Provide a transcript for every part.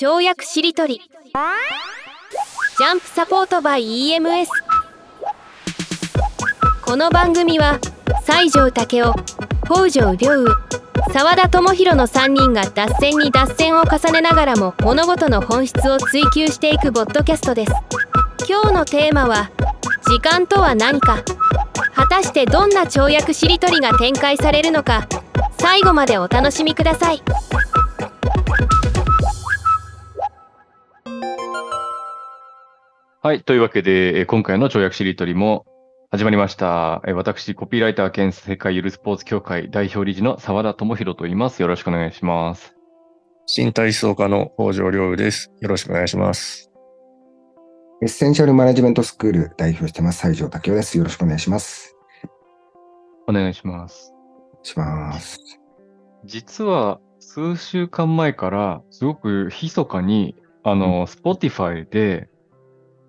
跳躍しりとり。ジャンプサポートバイ EMS この番組は西条武雄北条良雨沢田智弘の3人が脱線に脱線を重ねながらも物事の本質を追求していくボッドキャストです。今日のテーマは時間とは何か。果たしてどんな跳躍しりとりが展開されるのか。最後までお楽しみください。はい。というわけで、えー今回の跳躍しりとりも始まりました。えー私、コピーライター兼世界ゆるスポーツ協会代表理事の沢田智弘と言います。よろしくお願いします。新体操科の北条良です。よろしくお願いします。エッセンシャルマネジメントスクール代表してます、西条武雄です。よろしくお願いします。お願いします。お願いします。実は、数週間前から、すごく密かに、あの、Spotify で、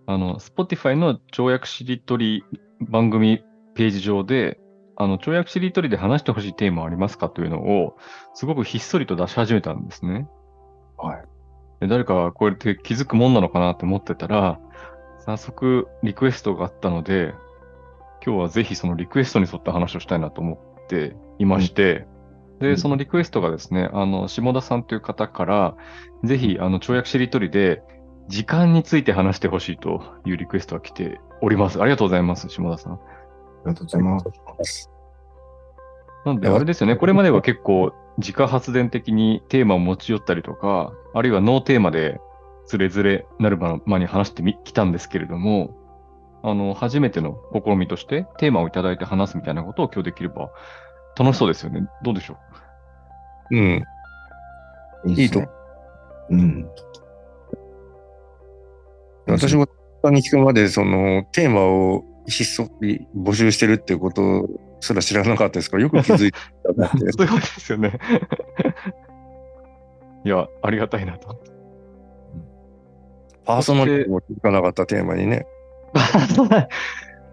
あの、Spotify の跳躍しりとり番組ページ上で、あの、跳躍しりとりで話してほしいテーマありますかというのを、すごくひっそりと出し始めたんですね。はい。で誰かこうやって気づくもんなのかなって思ってたら、早速リクエストがあったので、今日はぜひそのリクエストに沿った話をしたいなと思っていまして、で、うんそのリクエストがですね、あの、下田さんという方から、ぜひ、あの、跳躍しりとりで、時間について話してほしいというリクエストが来ております。ありがとうございます、下田さん。ありがとうございます。なんで、あれですよね、これまでは結構、自家発電的にテーマを持ち寄ったりとか、あるいはノーテーマで、ズレズレなるまに話してみきたんですけれども、あの、初めての試みとして、テーマをいただいて話すみたいなことを今日できれば、楽しそうですよね。どうでしょう？ん。いいいとですね。うん。私も他に聞くまで、その、テーマをひっそり募集してるっていうことすら知らなかったですから、よく気づいたなってう そういうことですよね。いや、ありがたいなと。パーソナリティも聞かなかったテーマにね。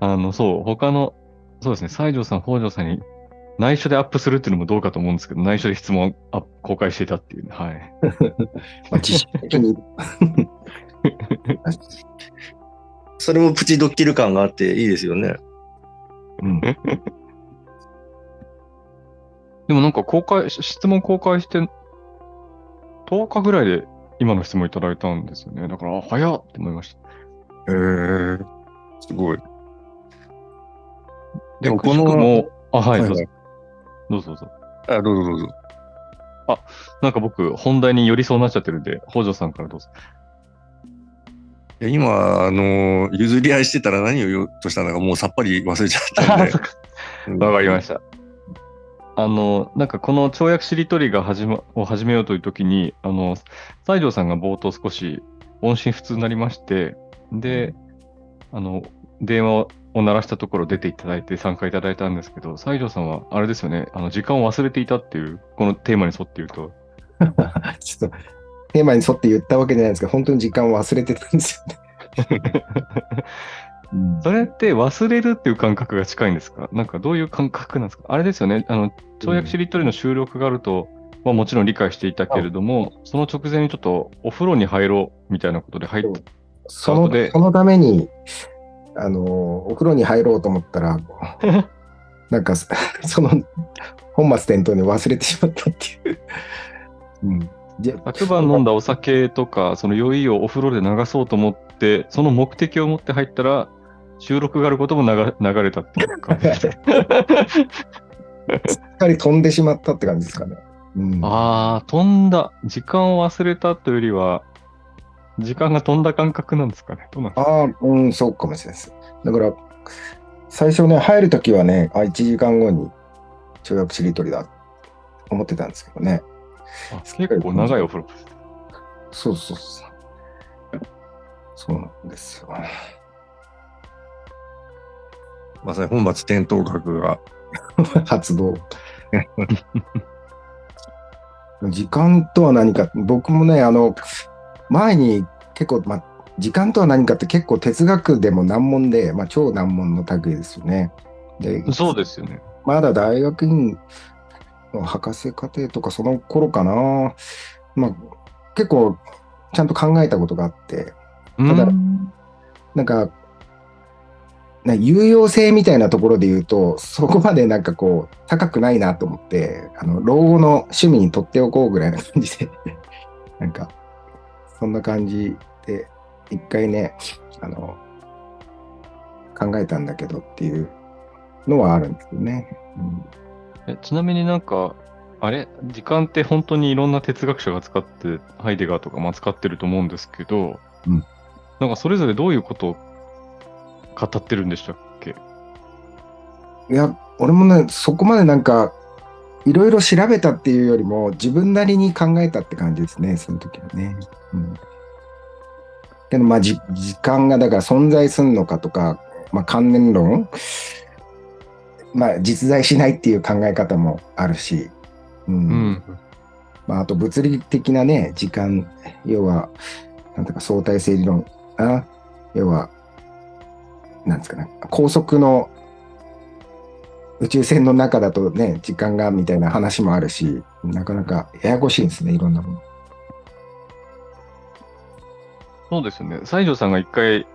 あの、そう、他の、そうですね、西条さん、北条さんに内緒でアップするっていうのもどうかと思うんですけど、内緒で質問あ公開していたっていうね、はい。まあ、知識的に。それもプチドッキリ感があっていいですよね。うん。でもなんか公開、し質問公開して、10日ぐらいで今の質問いただいたんですよね。だから、あ早っって思いました。へえ。すごい。で、でもこのも、あ、はい、はいどうぞ。どうぞどうぞ。あ、どうぞどうぞ。なんか僕、本題に寄りそうになっちゃってるんで、北条さんからどうぞ。いや今、あの、譲り合いしてたら何を言おうとしたのかもうさっぱり忘れちゃったんで。わかりました。あの、なんかこの跳躍しりとりが始ま、を始めようというときに、あの、西条さんが冒頭少し音信不通になりまして、で、あの、電話を鳴らしたところ出ていただいて参加いただいたんですけど、西条さんはあれですよね、あの、時間を忘れていたっていう、このテーマに沿って言うと、ちょっと、テーマに沿って言ったわけじゃないんですけど、本当に時間を忘れてたんですよね。う んそれって忘れるっていう感覚が近いんですか？なんかどういう感覚なんですか？あれですよね、あの、跳躍しりとりの収録があると、まあもちろん理解していたけれども、その直前にちょっとお風呂に入ろうみたいなことで入っそう。そのそのために、あの、お風呂に入ろうと思ったら、なんか、そその、本末転倒に忘れてしまったっていう。昨晩飲んだお酒とか、その酔いをお風呂で流そうと思って、その目的を持って入ったら、収録があることも流流れたっていう感じです。すっかり飛んでしまったって感じですかね。うん、ああ、飛んだ。時間を忘れたというよりは、時間が飛んだ感覚なんですかね。か？ああ、うん、そうかもしれないです。だから、最初ね、入るときはね、あ、1時間後に跳躍しりとりだ、思ってたんですけどね。あ結構長いお風呂。そうそうそう。そうなんですよ。まさに本末転倒学が。発動。時間とは何か、僕もね、あの、前に結構、まあ、時間とは何かって結構哲学でも難問で、まあ、超難問の類ですよね。で、そうですよね。まだ大学院の博士課程とかその頃かな。まあ、結構ちゃんと考えたことがあって、うんただなんか、な有用性みたいなところで言うと、そこまでなんかこう、高くないなと思って、あの、老後の趣味にとっておこうぐらいな感じで、なんか、そんな感じで、一回ね、あの、考えたんだけどっていうのはあるんですよね。えちなみになんか、あれ？時間って本当にいろんな哲学者が使って、ハイデガーとかまあ使ってると思うんですけど、うん。なんかそれぞれどういうことを語ってるんでしたっけ？いや、俺もね、そこまでなんか、いろいろ調べたっていうよりも、自分なりに考えたって感じですね、その時はね。うん、けど、まあ、じ時間がだから存在するのかとか、まあ、関連論、まあ、実在しないっていう考え方もあるし、うんうん。まあ、あと物理的なね、時間、要は、なんていうか相対性理論、あ要は、なんですかね、高速の宇宙船の中だとね、時間がみたいな話もあるし、なかなかややこしいんですね、いろんなもの。そうですよね。西条さんが一回、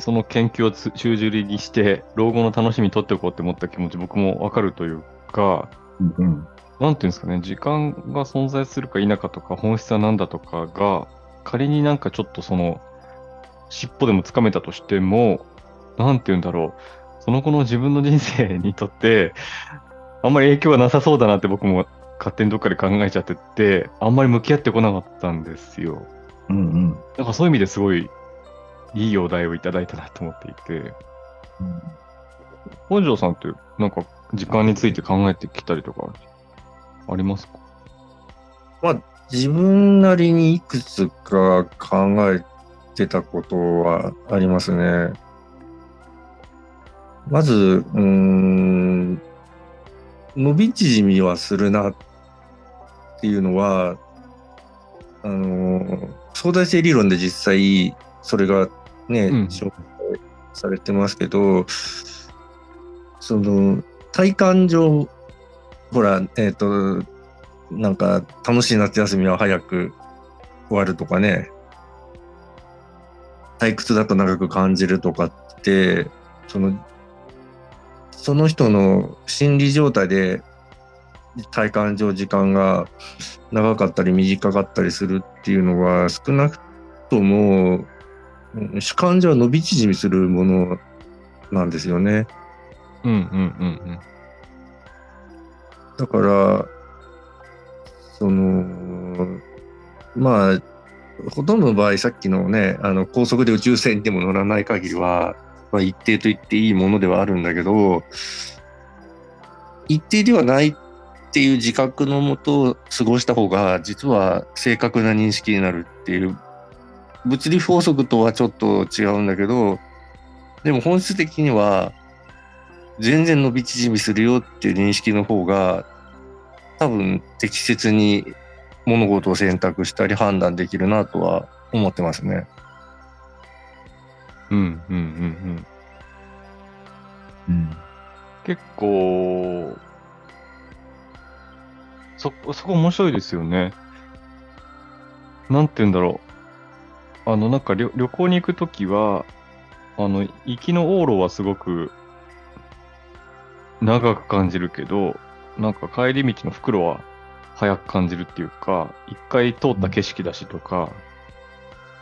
その研究をつ中尻にして、老後の楽しみに取っておこうって思った気持ち、僕もわかるというか、うんうん。なんていうんですかね、時間が存在するか否かとか、本質は何だとかが、仮になんかちょっとその、尻尾でもつかめたとしても、なんていうんだろう、その後の自分の人生にとって、あんまり影響がなさそうだなって僕も勝手にどっかで考えちゃってて、あんまり向き合ってこなかったんですよ。うんうん。なんかそういう意味ですごいいいお題をいただいたなと思っていて、本庄さんってなんか時間について考えてきたりとかありますか？自分なりにいくつか考えてたことはありますね。まず、うーん、伸び縮みはするなっていうのは、あの、相対性理論で実際それがね、うん。紹介されてますけど、その、体感上、ほら、えっ、と、なんか楽しい夏休みは早く終わるとかね、退屈だと長く感じるとかって、その、その人の心理状態で体感上時間が長かったり短かったりするっていうのは少なくともうん主観上は伸び縮みするものなんですよね。うんうんうんだから、その、まあ、ほとんどの場合、さっきのね、あの、高速で宇宙船でも乗らない限りは、まあ、一定と言っていいものではあるんだけど、一定ではないっていう自覚のもと過ごした方が、実は正確な認識になるっていう、物理法則とはちょっと違うんだけど、でも本質的には、全然伸び縮みするよっていう認識の方が多分適切に物事を選択したり判断できるなとは思ってますね。うん。うんうんうんうん。うん。結構、そ、そこ面白いですよね。なんて言うんだろう。あの、なんか旅旅行に行くときは、あの、行きの往路はすごく長く感じるけど、なんか帰り道の袋は早く感じるっていうか、一回通った景色だしとか、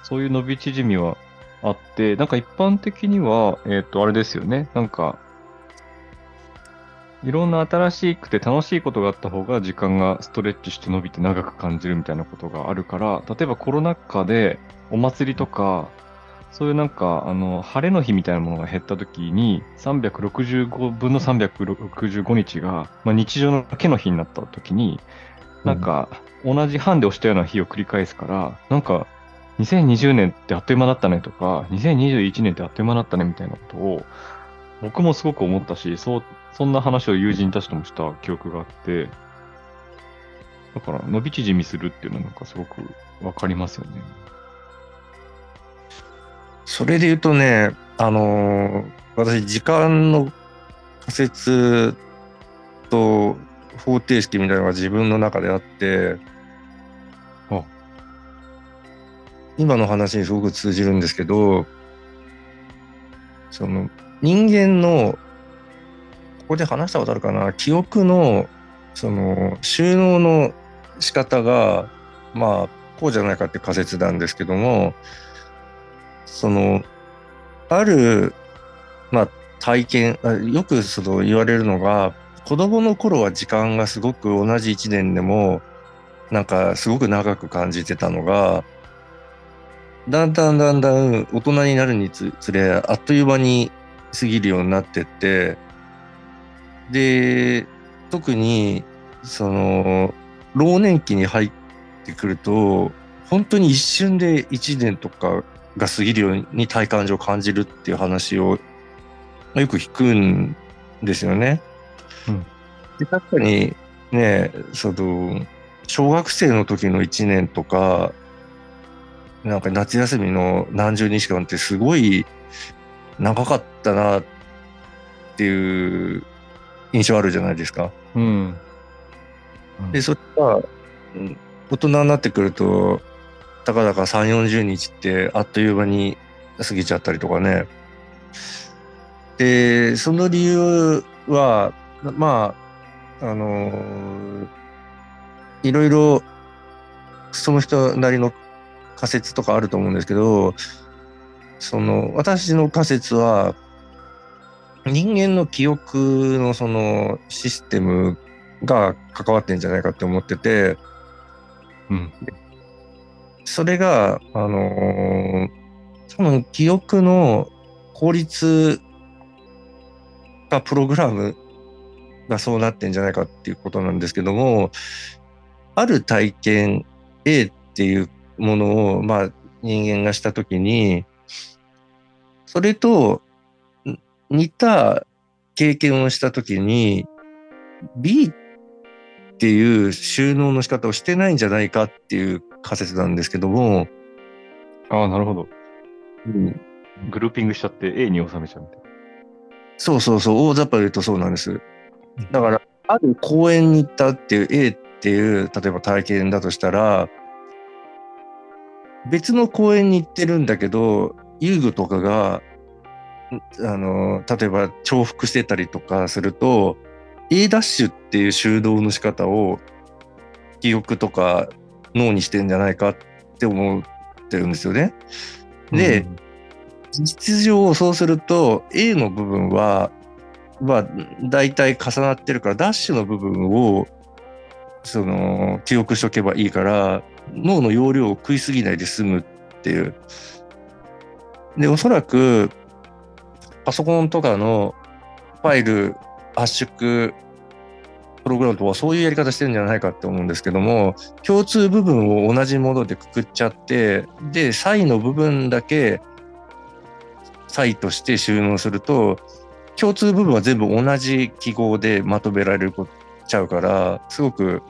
そういう伸び縮みはあって、なんか一般的には、えっ、と、あれですよね。なんか、いろんな新しくて楽しいことがあった方が時間がストレッチして伸びて長く感じるみたいなことがあるから、例えばコロナ禍でお祭りとか、そういうなんか、あの、晴れの日みたいなものが減った時に、365分の365日が、まあ、日常の毛の日になった時に、なんか、同じ班で押したような日を繰り返すから、なんか、2020年ってあっという間だったねとか、2021年ってあっという間だったねみたいなことを、僕もすごく思ったし、そう、そんな話を友人たちともした記憶があって、だから伸び縮みするっていうのはなんかすごくわかりますよね。それで言うとね、あのー私時間の仮説と方程式みたいなのが自分の中であって、あ今の話にすごく通じるんですけど、その人間の、ここで話したことあるかな、記憶のその収納の仕方が、まあ、こうじゃないかって仮説なんですけども、その、ある、まあ、体験、よくその言われるのが、子供の頃は時間がすごく同じ一年でも、なんかすごく長く感じてたのが、だんだんだんだん大人になるにつれ、あっという間に過ぎるようになってって、で、特に、その、老年期に入ってくると、本当に一瞬で1年とかが過ぎるように体感上感じるっていう話をまあよく聞くんですよね。うんで確かにね、その、小学生の時の1年とか、なんか夏休みの何十日間ってすごい長かったなっていう印象あるじゃないですか。うん。で、それが、うん大人になってくると、たかだか3、40日ってあっという間に過ぎちゃったりとかね。で、その理由は、まあ、あのーいろいろ、その人なりの仮説とかあると思うんですけど、その、私の仮説は、人間の記憶のそのシステムが関わってんじゃないかって思ってて、うん。それが、あのー多分記憶の効率化プログラムがそうなってんじゃないかっていうことなんですけども、ある体験 A っていうものを、まあ人間がしたときに、それとん似た経験をしたときに、B っていう収納の仕方をしてないんじゃないかっていう仮説なんですけども、ああ、なるほど。グルーピングしちゃって A に収めちゃうみたいそうそうそう、大雑把に言うとそうなんです。だから、ある公園に行ったっていう A っていう、例えば体験だとしたら、別の公園に行ってるんだけど、遊具とかが、あの、例えば重複してたりとかすると、A ダッシュっていう修道の仕方を記憶とか脳にしてんじゃないかって思ってるんですよね。な。で、実上そうすると A の部分はまあ大体重なってるからダッシュの部分をその記憶しとけばいいから脳の容量を食いすぎないで済むっていう。でおそらくパソコンとかのファイル圧縮プログラムとかそういうやり方してるんじゃないかって思うんですけども共通部分を同じものでくくっちゃってで差異の部分だけ差異として収納すると共通部分は全部同じ記号でまとめられるこちゃうからすごく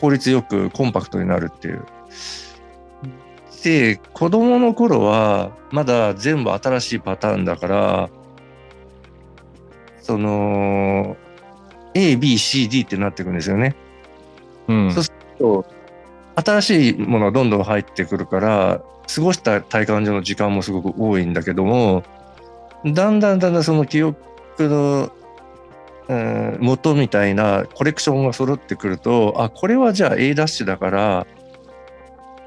効率よくコンパクトになるっていう。で子供の頃はまだ全部新しいパターンだからその ABCD ってなっていくんですよね。うん。そうすると新しいものがどんどん入ってくるから過ごした体感上の時間もすごく多いんだけどもだんだんだんだんその記憶の、うん元みたいなコレクションが揃ってくるとあこれはじゃあ A ダッシュだから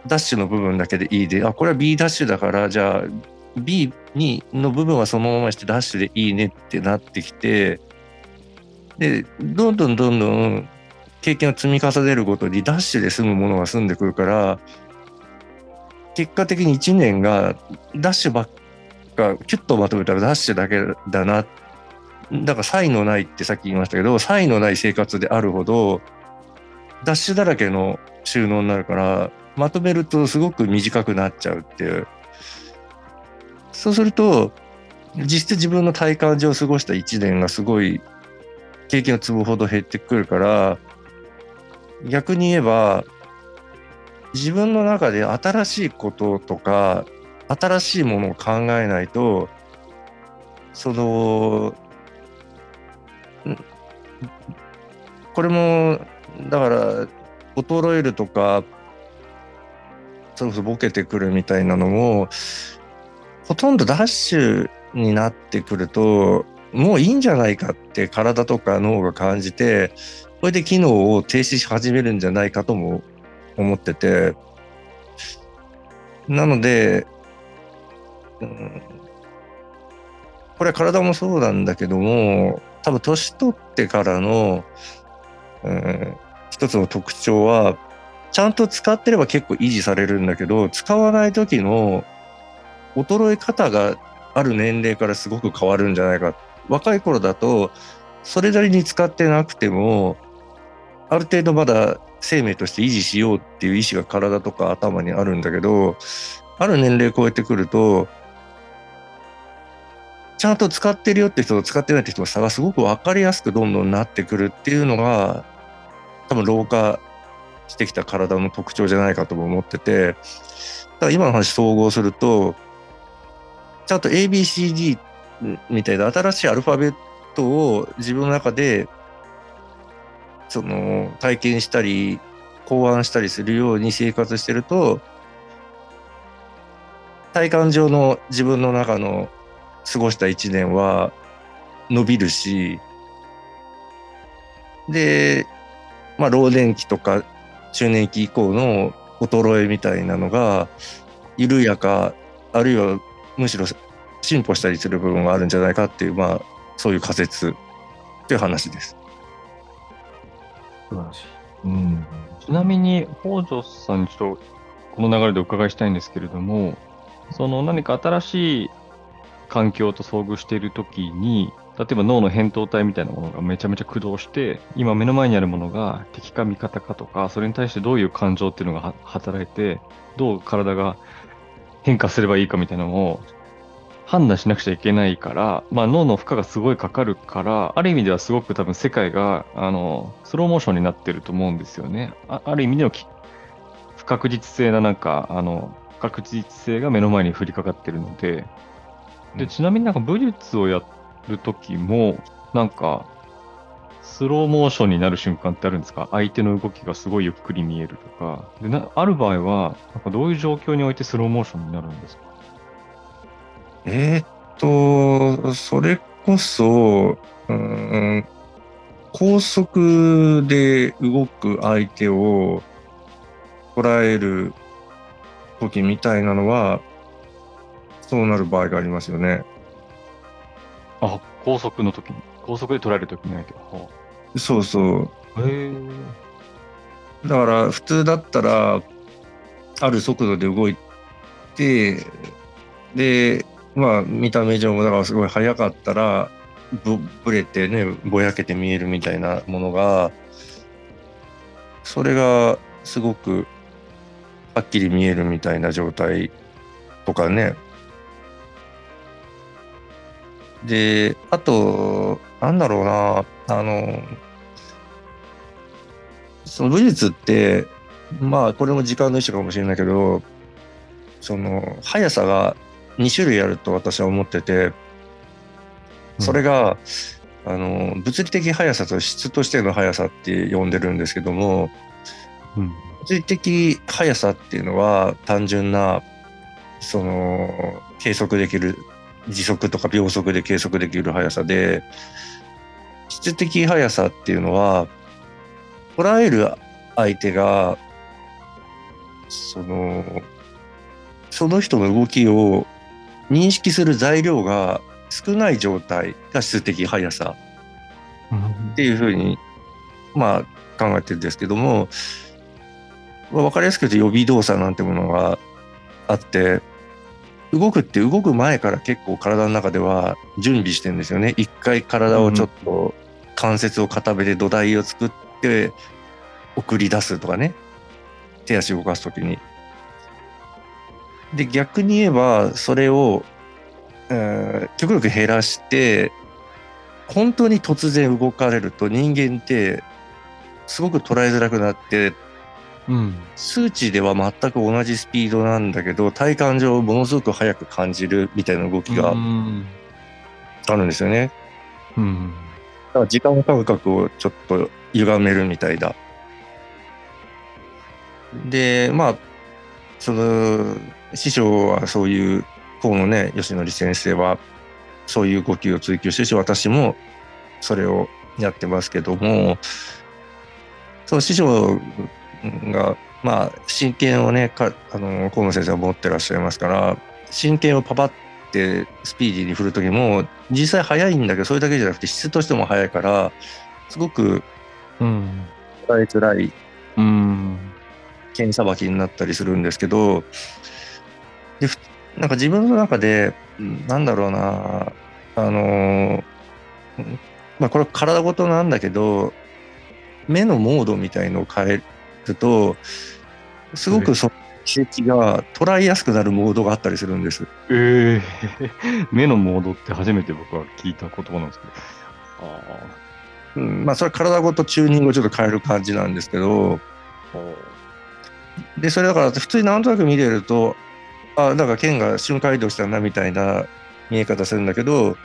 ダッシュの部分だけでいいであこれは B ダッシュだからじゃあ B にの部分はそのまましてダッシュでいいねってなってきてでどんどんどんどん経験を積み重ねるごとにダッシュで済むものが済んでくるから結果的に1年がダッシュばっかキュッとまとめたらダッシュだけだなっだから差異のないってさっき言いましたけど差異のない生活であるほどダッシュだらけの収納になるからまとめるとすごく短くなっちゃうっていう。そうすると実質自分の体感上過ごした1年がすごい経験を積むほど減ってくるから逆に言えば自分の中で新しいこととか新しいものを考えないとそのこれもだから衰えるとかそれこそボケてくるみたいなのも、ほとんどダッシュになってくると、もういいんじゃないかって体とか脳が感じて、これで機能を停止し始めるんじゃないかとも思ってて、なので、うんこれは体もそうなんだけども、多分年取ってからの、うん、一つの特徴は、ちゃんと使ってれば結構維持されるんだけど、使わない時の衰え方がある年齢からすごく変わるんじゃないか。若い頃だと、それなりに使ってなくても、ある程度まだ生命として維持しようっていう意志が体とか頭にあるんだけど、ある年齢超えてくると、ちゃんと使ってるよって人と使ってないって人の差がすごく分かりやすくどんどんなってくるっていうのが、多分老化してきた体の特徴じゃないかとも思ってて、だから今の話総合すると、ちゃんと ABCD みたいな新しいアルファベットを自分の中で、その体験したり、考案したりするように生活してると、体感上の自分の中の過ごした一年は伸びるし、で、まあ、老年期とか中年期以降の衰えみたいなのが、緩やか、あるいはむしろ進歩したりする部分があるんじゃないかっていう、まあ、そういう仮説っていう話です。うん。ちなみに、北条さんにちょっとこの流れでお伺いしたいんですけれども、その何か新しい環境と遭遇しているときに、例えば脳の扁桃体みたいなものがめちゃめちゃ駆動して、今目の前にあるものが敵か味方かとか、それに対してどういう感情っていうのが働いて、どう体が変化すればいいかみたいなのを判断しなくちゃいけないから、まあ、脳の負荷がすごいかかるから、ある意味ではすごく多分世界があのスローモーションになってると思うんですよね。あある意味でのき不確実性ななんか、あの不確実性が目の前に降りかかってるので、でちなみになんか武術をやるときも、なんか、スローモーションになる瞬間ってあるんですか？相手の動きがすごいゆっくり見えるとか。でなある場合は、なんかどういう状況においてスローモーションになるんですか？えーっと、それこそ、うん、高速で動く相手を捉える時みたいなのは、そうなる場合がありますよね。あ、高速の時に。高速で捉える時にないけど。そうそう。へえ。だから普通だったら、ある速度で動いて、で、まあ見た目上もだからすごい速かったら、ぶぶれてね、ぼやけて見えるみたいなものが、それがすごくはっきり見えるみたいな状態とかね。で、あと、なんだろうな、あの、その武術って、まあこれも時間の一種かもしれないけど、その速さが2種類あると私は思ってて、それが、あの物理的速さと質としての速さって呼んでるんですけども、うん。物理的速さっていうのは単純なその計測できる時速とか秒速で計測できる速さで質的速さっていうのは捉える相手がそのその人の動きを認識する材料が少ない状態が質的速さっていうふうに、まあ、考えてるんですけども、まあわかりやすく言うと予備動作なんてものがあって、動くって動く前から結構体の中では準備してるんですよね。一回体をちょっと関節を固めて土台を作って送り出すとかね。手足動かすときに。で、逆に言えば、それを、えー極力減らして、本当に突然動かれると人間ってすごく捉えづらくなってうん。数値では全く同じスピードなんだけど体感上ものすごく速く感じるみたいな動きがうん。あるんですよね。うん。だから時間感覚をちょっと歪めるみたいだ。で、まあ、その師匠はそういう河野ね吉典先生はそういう呼吸を追求してるし私もそれをやってますけどもその師匠がまあ真剣をねかあの河野先生は持ってらっしゃいますから真剣をパパってスピーディーに振る時も実際速いんだけどそれだけじゃなくて質としても速いからすごくうん。伝えづらいうん。剣さばきになったりするんですけどでなんか自分の中でなんだろうなあのまあこれは体ごとなんだけど目のモードみたいのを変えるとすごくその奇跡が捉えやすくなるモードがあったりするんです。ええ 目のモードって初めて僕は聞いた言葉なんですけど。あうん、まあそれは体ごとチューニングをちょっと変える感じなんですけどでそれだから普通になんとなく見てるとあなんか剣が瞬間移動したなみたいな見え方するんだけど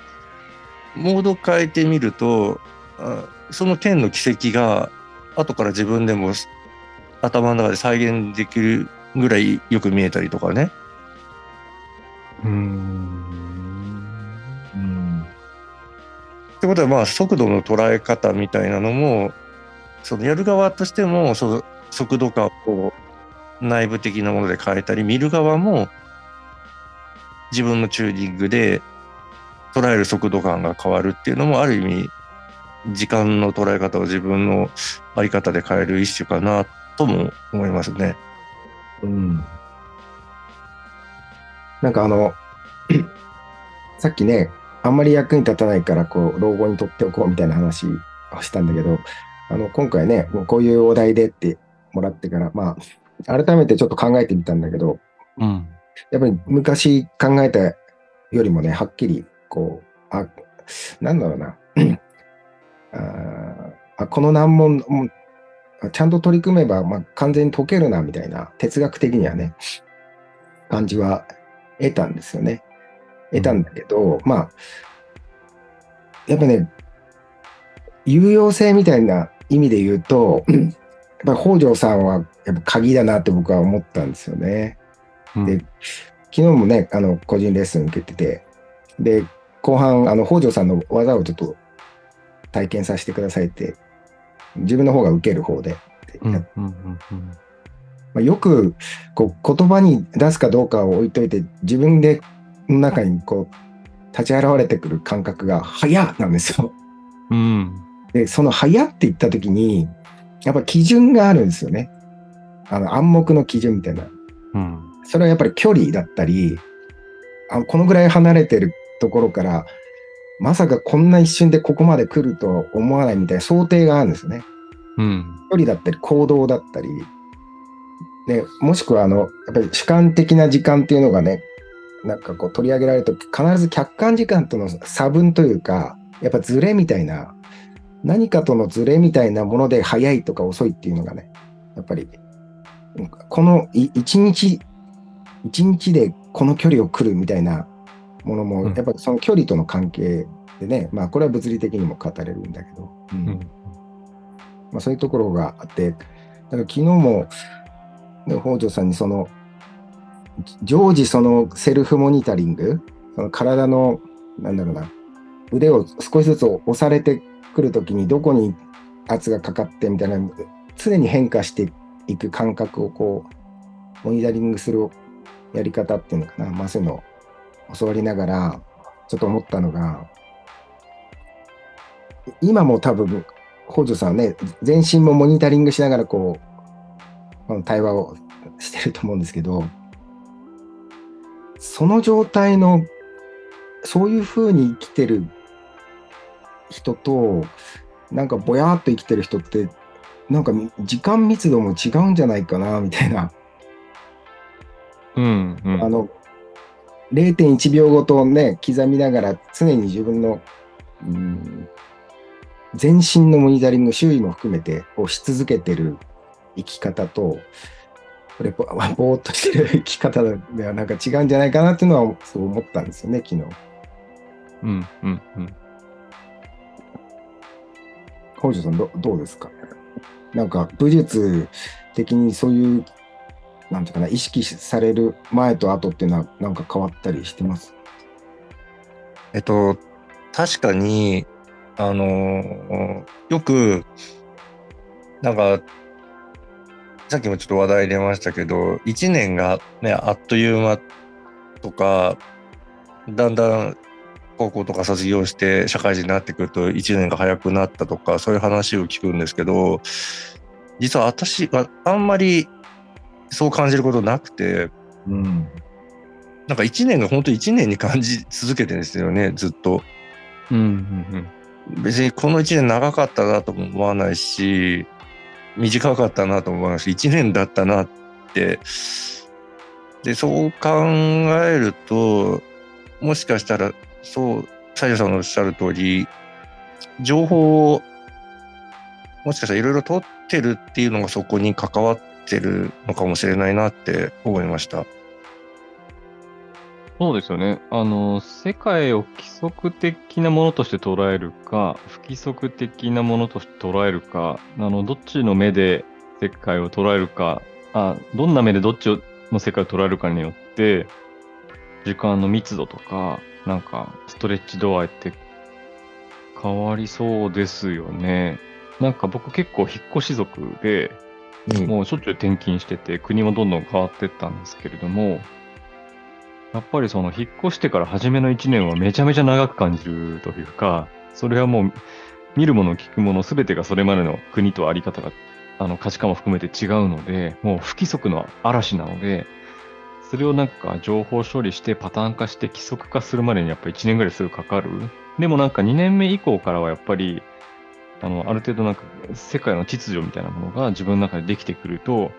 モード変えてみるとあその剣の軌跡が後から自分でも頭の中で再現できるぐらいよく見えたりとかね。うーん。うん。ってことはまあ速度の捉え方みたいなのもそのやる側としてもその速度感を内部的なもので変えたり見る側も自分のチューニングで捉える速度感が変わるっていうのもある意味時間の捉え方を自分のあり方で変える一種かなとも思いますね。うん。なんかあの、さっきね、あんまり役に立たないから、こう、老後にとっておこうみたいな話をしたんだけど、あの、今回ね、もうこういうお題でってもらってから、まあ、改めてちょっと考えてみたんだけど、うん。やっぱり昔考えたよりもね、はっきり、こう、あ、なんだろうな。あーあこの難問ちゃんと取り組めば、まあ、完全に解けるな、みたいな、哲学的にはね、感じは得たんですよね。得たんだけど、まあ、やっぱね、有用性みたいな意味で言うと、やっぱり北条さんはやっぱ鍵だなって僕は思ったんですよね。うんで昨日もね、あの、個人レッスン受けてて、で、後半、あの、北条さんの技をちょっと体験させてくださいって、自分の方が受ける方で。まあ、よくこう言葉に出すかどうかを置いといて、自分での中にこう、立ち現れてくる感覚が、早っなんですよ。うん。で、その早って言った時に、やっぱ基準があるんですよね。あの暗黙の基準みたいな。うん。それはやっぱり距離だったり、あこのぐらい離れてるところから、まさかこんな一瞬でここまで来ると思わないみたいな想定があるんですよね。うん。距離だったり行動だったり、で、もしくはあの、やっぱり主観的な時間っていうのがね、なんかこう取り上げられると必ず客観時間との差分というか、やっぱズレみたいな、何かとのズレみたいなもので早いとか遅いっていうのがね、やっぱり、このい一日、一日でこの距離を来るみたいなものも、うんやっぱりその距離との関係でね、まあこれは物理的にも語れるんだけど、うんうん。まあ、そういうところがあって、だから昨日も、ね、北条さんにその、常時そのセルフモニタリング、その体の、なんだろうな、腕を少しずつ押されてくるときにどこに圧がかかってみたいな、常に変化していく感覚をこう、モニタリングするやり方っていうのかな、まあそういうのを教わりながら、ちょっと思ったのが、今も多分、北条さんはね、全身もモニタリングしながらこう、対話をしてると思うんですけど、その状態の、そういうふうに生きてる人と、なんかぼやーっと生きてる人って、なんか時間密度も違うんじゃないかな、みたいな。うん。うん。あの、0.1秒ごとね、刻みながら常に自分の、うん、全身のモニタリング、周囲も含めてをし続けてる生き方と、これぼ ぼーっとしてる生き方ではなんか違うんじゃないかなっていうのはそう思ったんですよね、昨日。うん。うん。うん。北条さんど、どうですか？なんか武術的にそういうなんていうかな、意識される前と後っていうのはなんか変わったりしてます？えっと、確かに、あのよく、なんか、さっきもちょっと話題出ましたけど、1年がね、あっという間とか、だんだん高校とか卒業して社会人になってくると1年が早くなったとか、そういう話を聞くんですけど、実は私はあんまりそう感じることなくて、うん。なんか1年が本当1年に感じ続けてるんですよね、ずっと。うんうん別にこの1年長かったなとも思わないし、短かったなとも思わないし、1年だったなって。で、そう考えると、もしかしたら、そう、西条さんのおっしゃる通り、情報を、もしかしたらいろいろ取ってるっていうのがそこに関わってるのかもしれないなって思いました。そうですよね。あの、世界を規則的なものとして捉えるか、不規則的なものとして捉えるか、あの、どっちの目で世界を捉えるか、あ、どんな目でどっちの世界を捉えるかによって、時間の密度とか、なんか、ストレッチ度合いって変わりそうですよね。なんか僕結構引っ越し族で、もうしょっちゅう転勤してて、国もどんどん変わってったんですけれども、やっぱりその引っ越してから初めの1年はめちゃめちゃ長く感じるというか、それはもう見るもの聞くもの全てがそれまでの国とあり方が、あの価値観も含めて違うので、もう不規則の嵐なので、それをなんか情報処理してパターン化して規則化するまでにやっぱり1年ぐらいすぐかかる。でもなんか2年目以降からはやっぱり、あの、ある程度なんか世界の秩序みたいなものが自分の中でできてくると、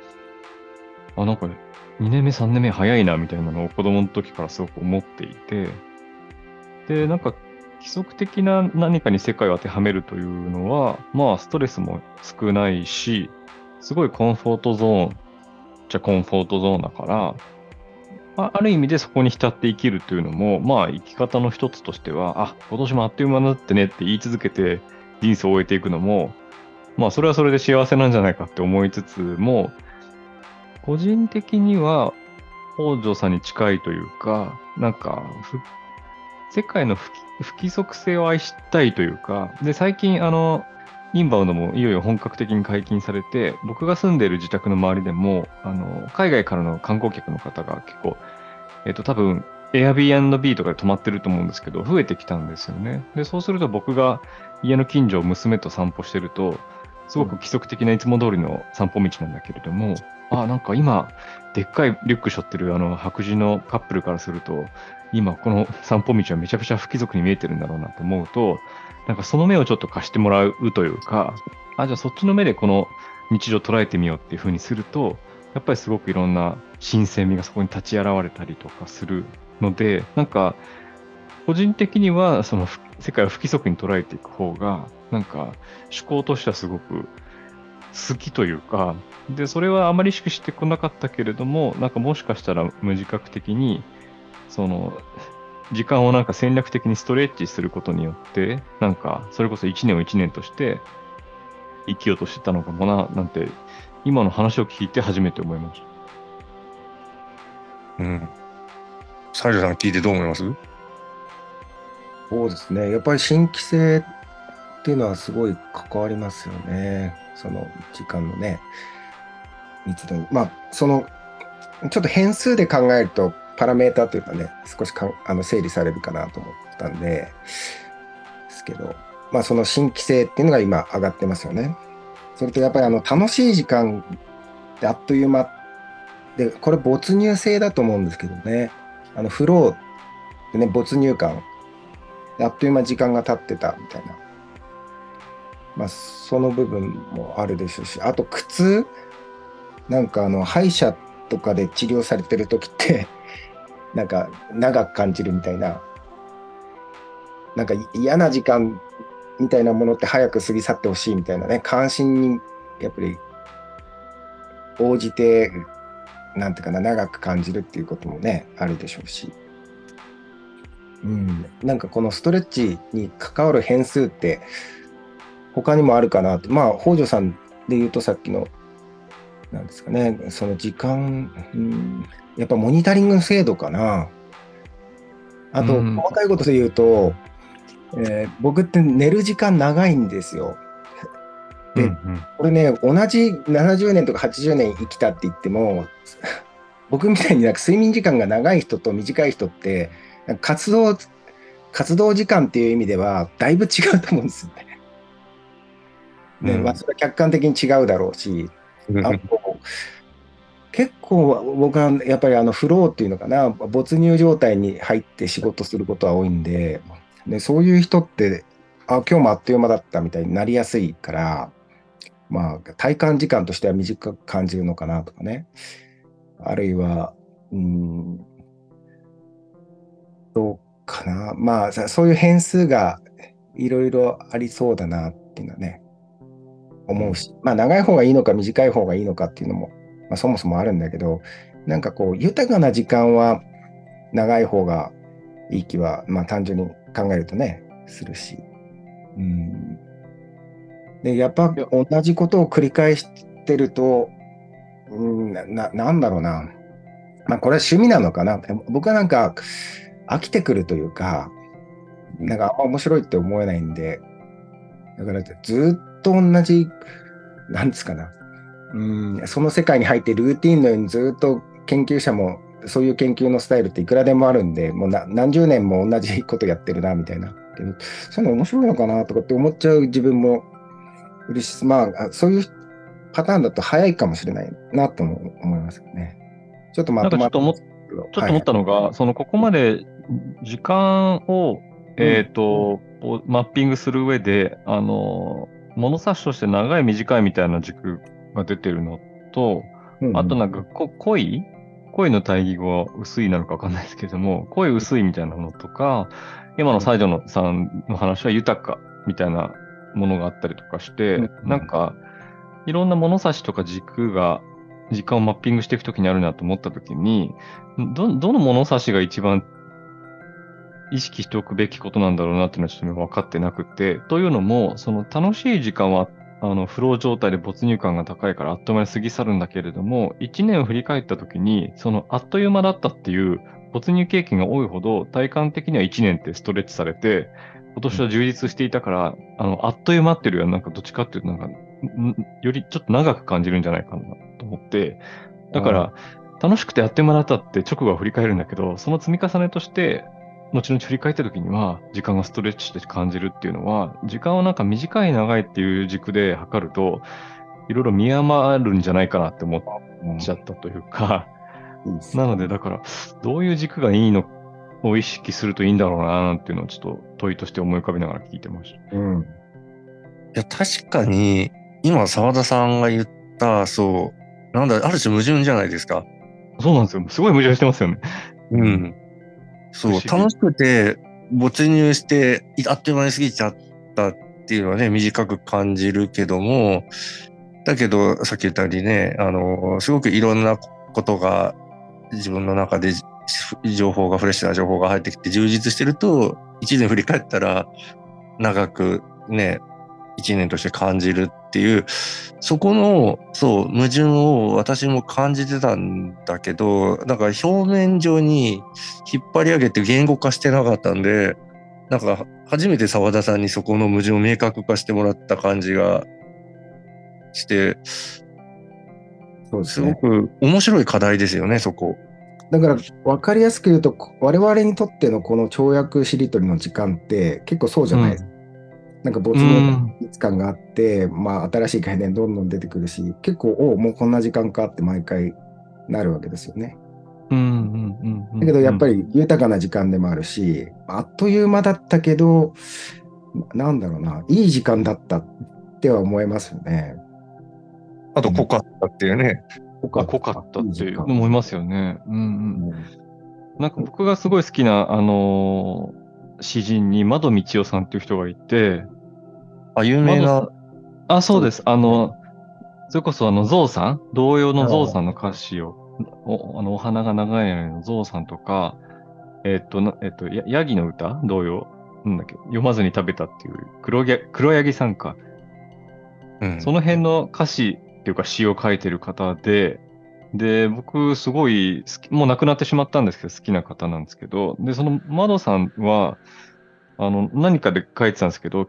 あ、なんか2年目、3年目早いなみたいなのを子供の時からすごく思っていて、で、なんか規則的な何かに世界を当てはめるというのは、まあストレスも少ないし、すごいコンフォートゾーンじゃコンフォートゾーンだから、あある意味でそこに浸って生きるというのも、まあ生き方の一つとしては、あ、今年もあっという間だってねって言い続けて人生を終えていくのも、まあそれはそれで幸せなんじゃないかって思いつつも、個人的には北条さんに近いというか、なんか、世界の不規不規則性を愛したいというか、で、最近、あの、インバウンドもいよいよ本格的に解禁されて、僕が住んでいる自宅の周りでも、あの、海外からの観光客の方が結構、えっと、多分、Airbnb とかで泊まってると思うんですけど、増えてきたんですよね。で、そうすると僕が家の近所を娘と散歩してると、すごく規則的ないつも通りの散歩道なんだけれども、あ、なんか今、でっかいリュック背負ってるあの白人のカップルからすると、今この散歩道はめちゃくちゃ不規則に見えてるんだろうなと思うと、なんかその目をちょっと貸してもらうというか、あ、じゃあそっちの目でこの日常捉えてみようっていう風にすると、やっぱりすごくいろんな新鮮味がそこに立ち現れたりとかするので、なんか、個人的にはその世界を不規則に捉えていく方が、なんか趣向としてはすごく好きというか、で、それはあまり意識してこなかったけれども、なんかもしかしたら無自覚的に、その、時間をなんか戦略的にストレッチすることによって、なんか、それこそ1年を1年として生きようとしてたのかもな、なんて、今の話を聞いて初めて思いました。うん。西条さん聞いてどう思います？そうですね。やっぱり新規性っていうのはすごい関わりますよね。その時間のね、密度に。まあ、その、ちょっと変数で考えると、パラメータというかね、少しかあの整理されるかなと思ったんで、ですけど、まあ、その新規性っていうのが今上がってますよね。それとやっぱりあの楽しい時間ってあっという間で、これ没入性だと思うんですけどね。あのフローってね、没入感。あっという間時間が経ってたみたいな。まあ、その部分もあるでしょうし、あと苦痛なんかあの、歯医者とかで治療されてる時って、なんか長く感じるみたいな、なんか嫌な時間みたいなものって早く過ぎ去ってほしいみたいなね、関心にやっぱり応じて、なんていうかな、長く感じるっていうこともね、あるでしょうし。うん、なんかこのストレッチに関わる変数って他にもあるかなってまあ北条さんで言うとさっきのなんですかね、その時間、うん、やっぱモニタリングの精度かな。あと、うん細かいことで言うと、えー僕って寝る時間長いんですよ。でうんうん。これね、同じ70年とか80年生きたって言っても、僕みたいになんか睡眠時間が長い人と短い人って、活動、活動時間っていう意味では、だいぶ違うと思うんですよね。ねうん。まあ、それは客観的に違うだろうし、あと結構僕はやっぱりあのフローっていうのかな、没入状態に入って仕事することは多いんで、でそういう人って、あ、今日もあっという間だったみたいになりやすいから、まあ、体感時間としては短く感じるのかなとかね。あるいは、うん、どうかな。まあ、さそういう変数がいろいろありそうだなっていうのはね、思うし、まあ、長い方がいいのか短い方がいいのかっていうのも、まあ、そもそもあるんだけど、なんかこう、豊かな時間は長い方がいい気は、まあ、単純に考えるとね、するし。うん。で、やっぱ同じことを繰り返してると、うん、な、ななんだろうな。まあ、これは趣味なのかな。僕はなんか、飽きてくるというか、なんかあんま面白いって思えないんで、だからずっと同じ、なんですかな。うん、その世界に入ってルーティンのようにずっと研究者もそういう研究のスタイルっていくらでもあるんで、もうな何十年も同じことやってるなみたいな。そういうの面白いのかなとかって思っちゃう自分もいるし、まあ、あそういうパターンだと早いかもしれないなとも思いますよね。ちょっとまとまっちょっと思ったのが、そのここまで時間を、えっ、と、こうマッピングする上で、あの、物差しとして長い短いみたいな軸が出てるのと、あとなんかこ濃い濃いの対義語は薄いなのかわかんないですけども、濃い薄いみたいなのとか、今の西条のさんの話は豊かみたいなものがあったりとかして、うんなんか、いろんな物差しとか軸が、時間をマッピングしていくときにあるなと思ったときに、ど、どの物差しが一番意識しておくべきことなんだろうなっていうのはちょっと今分かってなくて、というのも、その楽しい時間は、あの、フロー状態で没入感が高いからあっという間に過ぎ去るんだけれども、一年を振り返ったときに、そのあっという間だったっていう没入経験が多いほど、体感的には一年ってストレッチされて、今年は充実していたから、あの、あっという間っていうよりは、なんかどっちかっていうと、なんか、んよりちょっと長く感じるんじゃないかなと思って、だから、楽しくてあっという間だったって直後は振り返るんだけど、その積み重ねとして、後々振り返った時には、時間がストレッチして感じるっていうのは、時間をなんか短い長いっていう軸で測ると、いろいろ見余るんじゃないかなって思っちゃったというか、いいですね。なのでだから、どういう軸がいいのを意識するといいんだろうななんていうのをちょっと問いとして思い浮かべながら聞いてました。うん。いや、確かに、今、澤田さんが言った、そう、なんだ、ある種矛盾じゃないですか。そうなんですよ。すごい矛盾してますよね。うん。そう、楽しくて、没入して、いあっという間に過ぎちゃったっていうのはね、短く感じるけども、だけど、さっき言ったようにね、あの、すごくいろんなことが自分の中で情報が、フレッシュな情報が入ってきて充実してると、一年振り返ったら、長くね、一年として感じるっていう、そこの、そう、矛盾を私も感じてたんだけど、なんか表面上に引っ張り上げて言語化してなかったんで、なんか初めて澤田さんにそこの矛盾を明確化してもらった感じがして、すすごね。く面白い課題ですよね、そこ。だから分かりやすく言うと、我々にとってのこの跳躍しりとりの時間って結構そうじゃないですか。なんか没入感があって、まあ新しい概念どんどん出てくるし、結構、おもうこんな時間かって毎回なるわけですよね。うんうんうんうん。だけどやっぱり。り豊かな時間でもあるし、あっという間だったけど、ななんだろうな、いい時間だったっては思いますよね。あと濃かったっていうね。濃かった。って思いますよね。うんうん。うんなんか僕がすごい好きな、あのー詩人に窓道夫さんっていう人がいて、あ、有名な、あ、そうです。あの、それこそあの、ゾウさん？童謡のゾウさんの歌詞を、おあの、お花が長いのゾウさんとか、えっと、なえっと、やヤギの歌？童謡なんだっけ？読まずに食べたっていう。黒や黒柳さんか。うん。その辺の歌詞、っていうか詩を書いてる方で、で、僕、すごい好き、もう亡くなってしまったんですけど、好きな方なんですけど、で、その窓さんは、あの、何かで書いてたんですけど、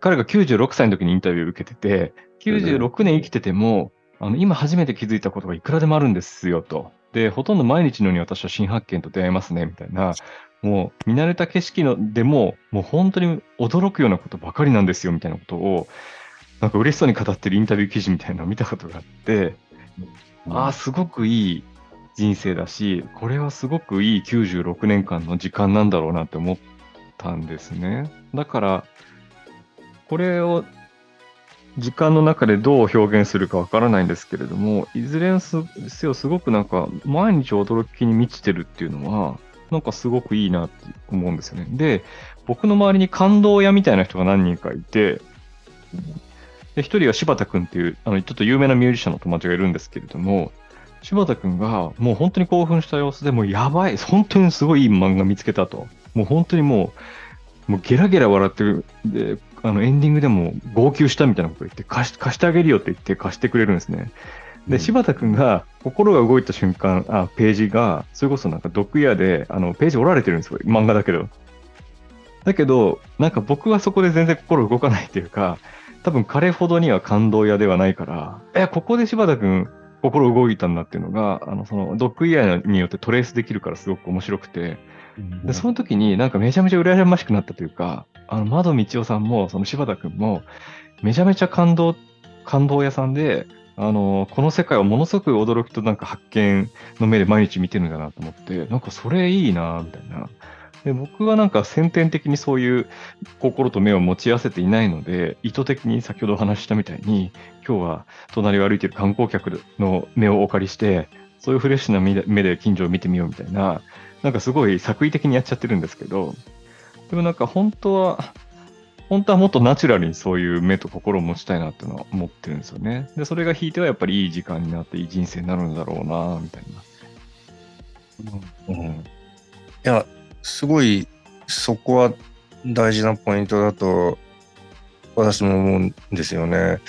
彼が96歳の時にインタビューを受けてて、96年生きてても、あの、今初めて気づいたことがいくらでもあるんですよ、と。で、ほとんど毎日のように私は新発見と出会いますね、みたいな。もう、見慣れた景色のでも、もう本当に驚くようなことばかりなんですよ、みたいなことを、なんか嬉しそうに語ってるインタビュー記事みたいなのを見たことがあって、ああ、すごくいい人生だし、これはすごくいい96年間の時間なんだろうなって思ったんですね。だから、これを時間の中でどう表現するかわからないんですけれども、いずれにせよすごくなんか毎日驚きに満ちてるっていうのは、なんかすごくいいなって思うんですよね。で、僕の周りに感動屋みたいな人が何人かいて、で、一人は柴田くんっていう、あの、ちょっと有名なミュージシャンの友達がいるんですけれども、柴田くんがもう本当に興奮した様子でもうやばい、本当にすごいいい漫画見つけたと。もう本当にもう、もうゲラゲラ笑ってる。で、あの、エンディングでも号泣したみたいなことを言って、貸し貸してあげるよって言って貸してくれるんですね。で、柴田くんが心が動いた瞬間、あ、ページが、それこそなんかドッグイヤーで、あの、ページ折られてるんですよ。漫画だけど。だけど、なんか僕はそこで全然心動かないっていうか、多分彼ほどには感動屋ではないから、え、ここで柴田くん心動いたんだっていうのが、あの、そのドッグイヤーによってトレースできるからすごく面白くて、で、その時になんかめちゃめちゃ羨ましくなったというか、あの、窓道夫さんも、その柴田くんも、めちゃめちゃ感動、感動屋さんで、あの、この世界をものすごく驚きとなんか発見の目で毎日見てるんだなと思って、なんかそれいいなみたいな。で僕はなんか先天的にそういう心と目を持ち合わせていないので、意図的に先ほどお話ししたみたいに、今日は隣を歩いている観光客の目をお借りして、そういうフレッシュな目で近所を見てみようみたいな、なんかすごい作為的にやっちゃってるんですけど、でもなんか本当は、本当はもっとナチュラルにそういう目と心を持ちたいなっていうのは思ってるんですよね。で、それが引いてはやっぱりいい時間になっていい人生になるんだろうな、みたいな。うん、いや、すごい、そこは大事なポイントだと、私も思うんですよね。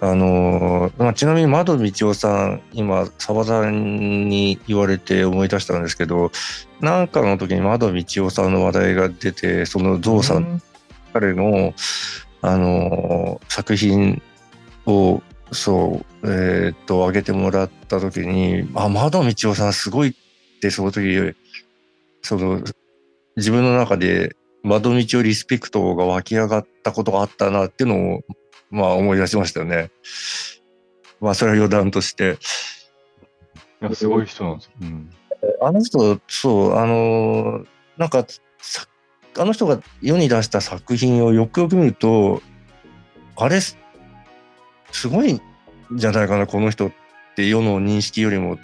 あのまあ、ちなみに窓道夫さん、今、澤さんに言われて思い出したんですけど、なんかの時に窓道夫さんの話題が出て、そのゾウさん、彼の、あの作品を、そう、えーっと、上げてもらった時に、あ、窓道夫さんすごいって、その時、その、自分の中で窓道をリスペクトが湧き上がったことがあったなっていうのを、まあ思い出しましたよね。まあそれは余談として。いや、すごい人なんですよ。うん。あの人、そう、あの、なんか、さあの人が世に出した作品をよくよく見ると、あれ、すすごいんじゃないかな、この人って世の認識よりもっ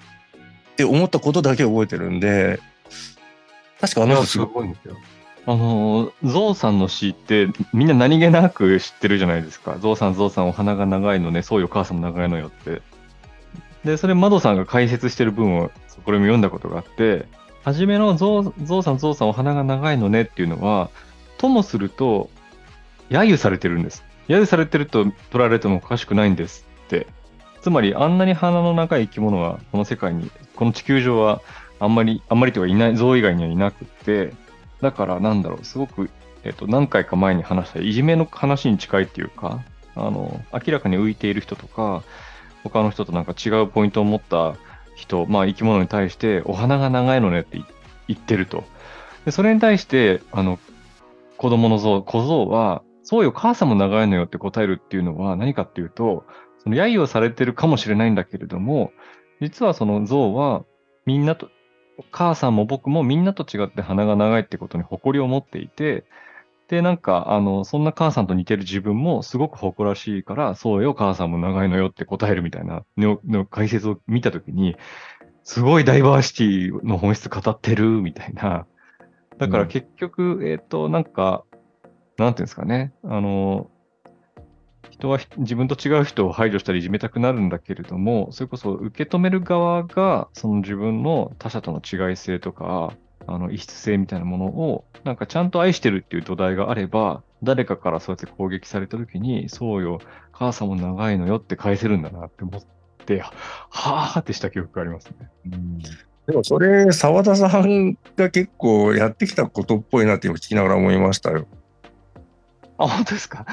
て思ったことだけ覚えてるんで、確かあの人すごい。んですよ。あの、ゾウさんの詩ってみんな何気なく知ってるじゃないですか。ゾウさん、ゾウさん、お花が長いのね、そうよ、母さんも長いのよって。で、それ、窓さんが解説してる文を、これも読んだことがあって、初めのゾウゾウさん、ゾウさん、お花が長いのねっていうのは、ともすると、揶揄されてるんです。揶揄されてると取られてもおかしくないんですって。つまり、あんなに鼻の長い生き物は、この世界に、この地球上は、あんまり、あんまりというかいない、象以外にはいなくて、だからなんだろう、すごく、えっ、と、何回か前に話したいじめの話に近いっていうか、あの、明らかに浮いている人とか、他の人となんか違うポイントを持った人、まあ生き物に対して、お花が長いのねって言ってると。で、それに対して、あの、子供の像、小僧は、そうよ、母さんも長いのよって答えるっていうのは何かっていうと、その揶揄をされてるかもしれないんだけれども、実はその像は、みんなと、母さんも僕もみんなと違って鼻が長いってことに誇りを持っていて、で、なんか、あの、そんな母さんと似てる自分もすごく誇らしいから、そうよ、母さんも長いのよって答えるみたいなのの解説を見たときに、すごいダイバーシティの本質語ってるみたいな。だから結局、えっ、と、なんか、なんていうんですかね、あの、人は自分と違う人を排除したりいじめたくなるんだけれども、それこそ受け止める側が、その自分の他者との違い性とか、あの異質性みたいなものを、なんかちゃんと愛してるっていう土台があれば、誰かからそうやって攻撃された時に、そうよ、母さんも長いのよって返せるんだなって思って、はぁーってした記憶がありますね。うんでもそれ、澤田さんが結構やってきたことっぽいなって聞きながら思いましたよ。あ、本当ですか？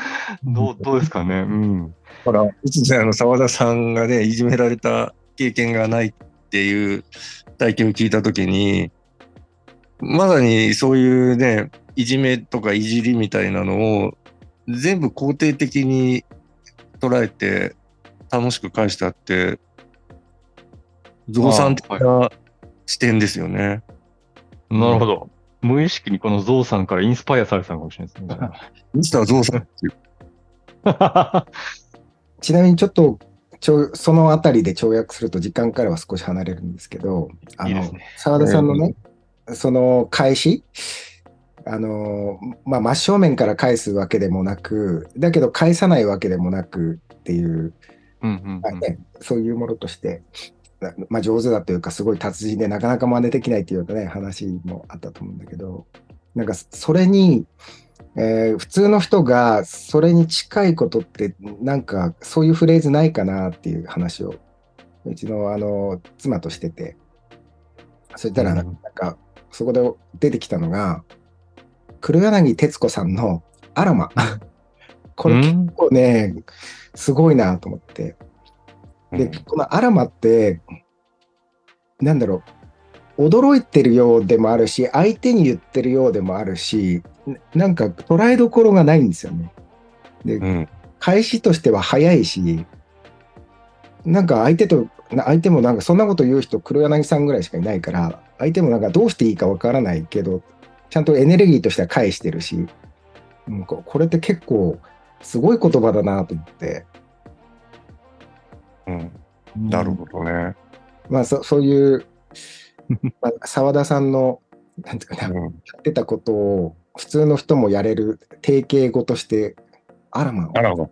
どうどうですかね？うん。だから、いつね、あの、澤田さんがね、いじめられた経験がないっていう体験を聞いたときに、まさにそういうね、いじめとかいじりみたいなのを全部肯定的に捉えて楽しく返したって、増産的あな視点ですよね。なるほど。無意識にこのゾウさんからインスパイアされてたのかもしれないですね。ミスターゾウさんっていう。ちなみにちょっとちょそのあたりで跳躍すると時間からは少し離れるんですけど、あのいいですね。澤田さんのね、その返し、あのまあ、真正面から返すわけでもなく、だけど返さないわけでもなくっていう、うんうんうん。まあね、そういうものとして、まあ、上手だというか、すごい達人でなかなか真似できないっていうね、話もあったと思うんだけど、なんかそれに、えー普通の人がそれに近いことって、なんかそういうフレーズないかなっていう話を、うちのあの妻としてて、そしたらなんか、そこで出てきたのが、黒柳徹子さんのアロマ。これ結うん構ね、すごいなと思って。で、このアラマって、なんだろう、驚いてるようでもあるし、相手に言ってるようでもあるし、ななんか捉えどころがないんですよね。で、うん。返しとしては早いし、なんか相手と、な相手もなんかそんなこと言う人、黒柳さんぐらいしかいないから、相手もなんかどうしていいかわからないけど、ちゃんとエネルギーとしては返してるし、うんここれって結構すごい言葉だなと思って。うん。なるほどね。まあそそういう、まあ、澤田さんの、なんていうかな、やうん。ってたことを普通の人もやれる定型語として、アラマをあらま。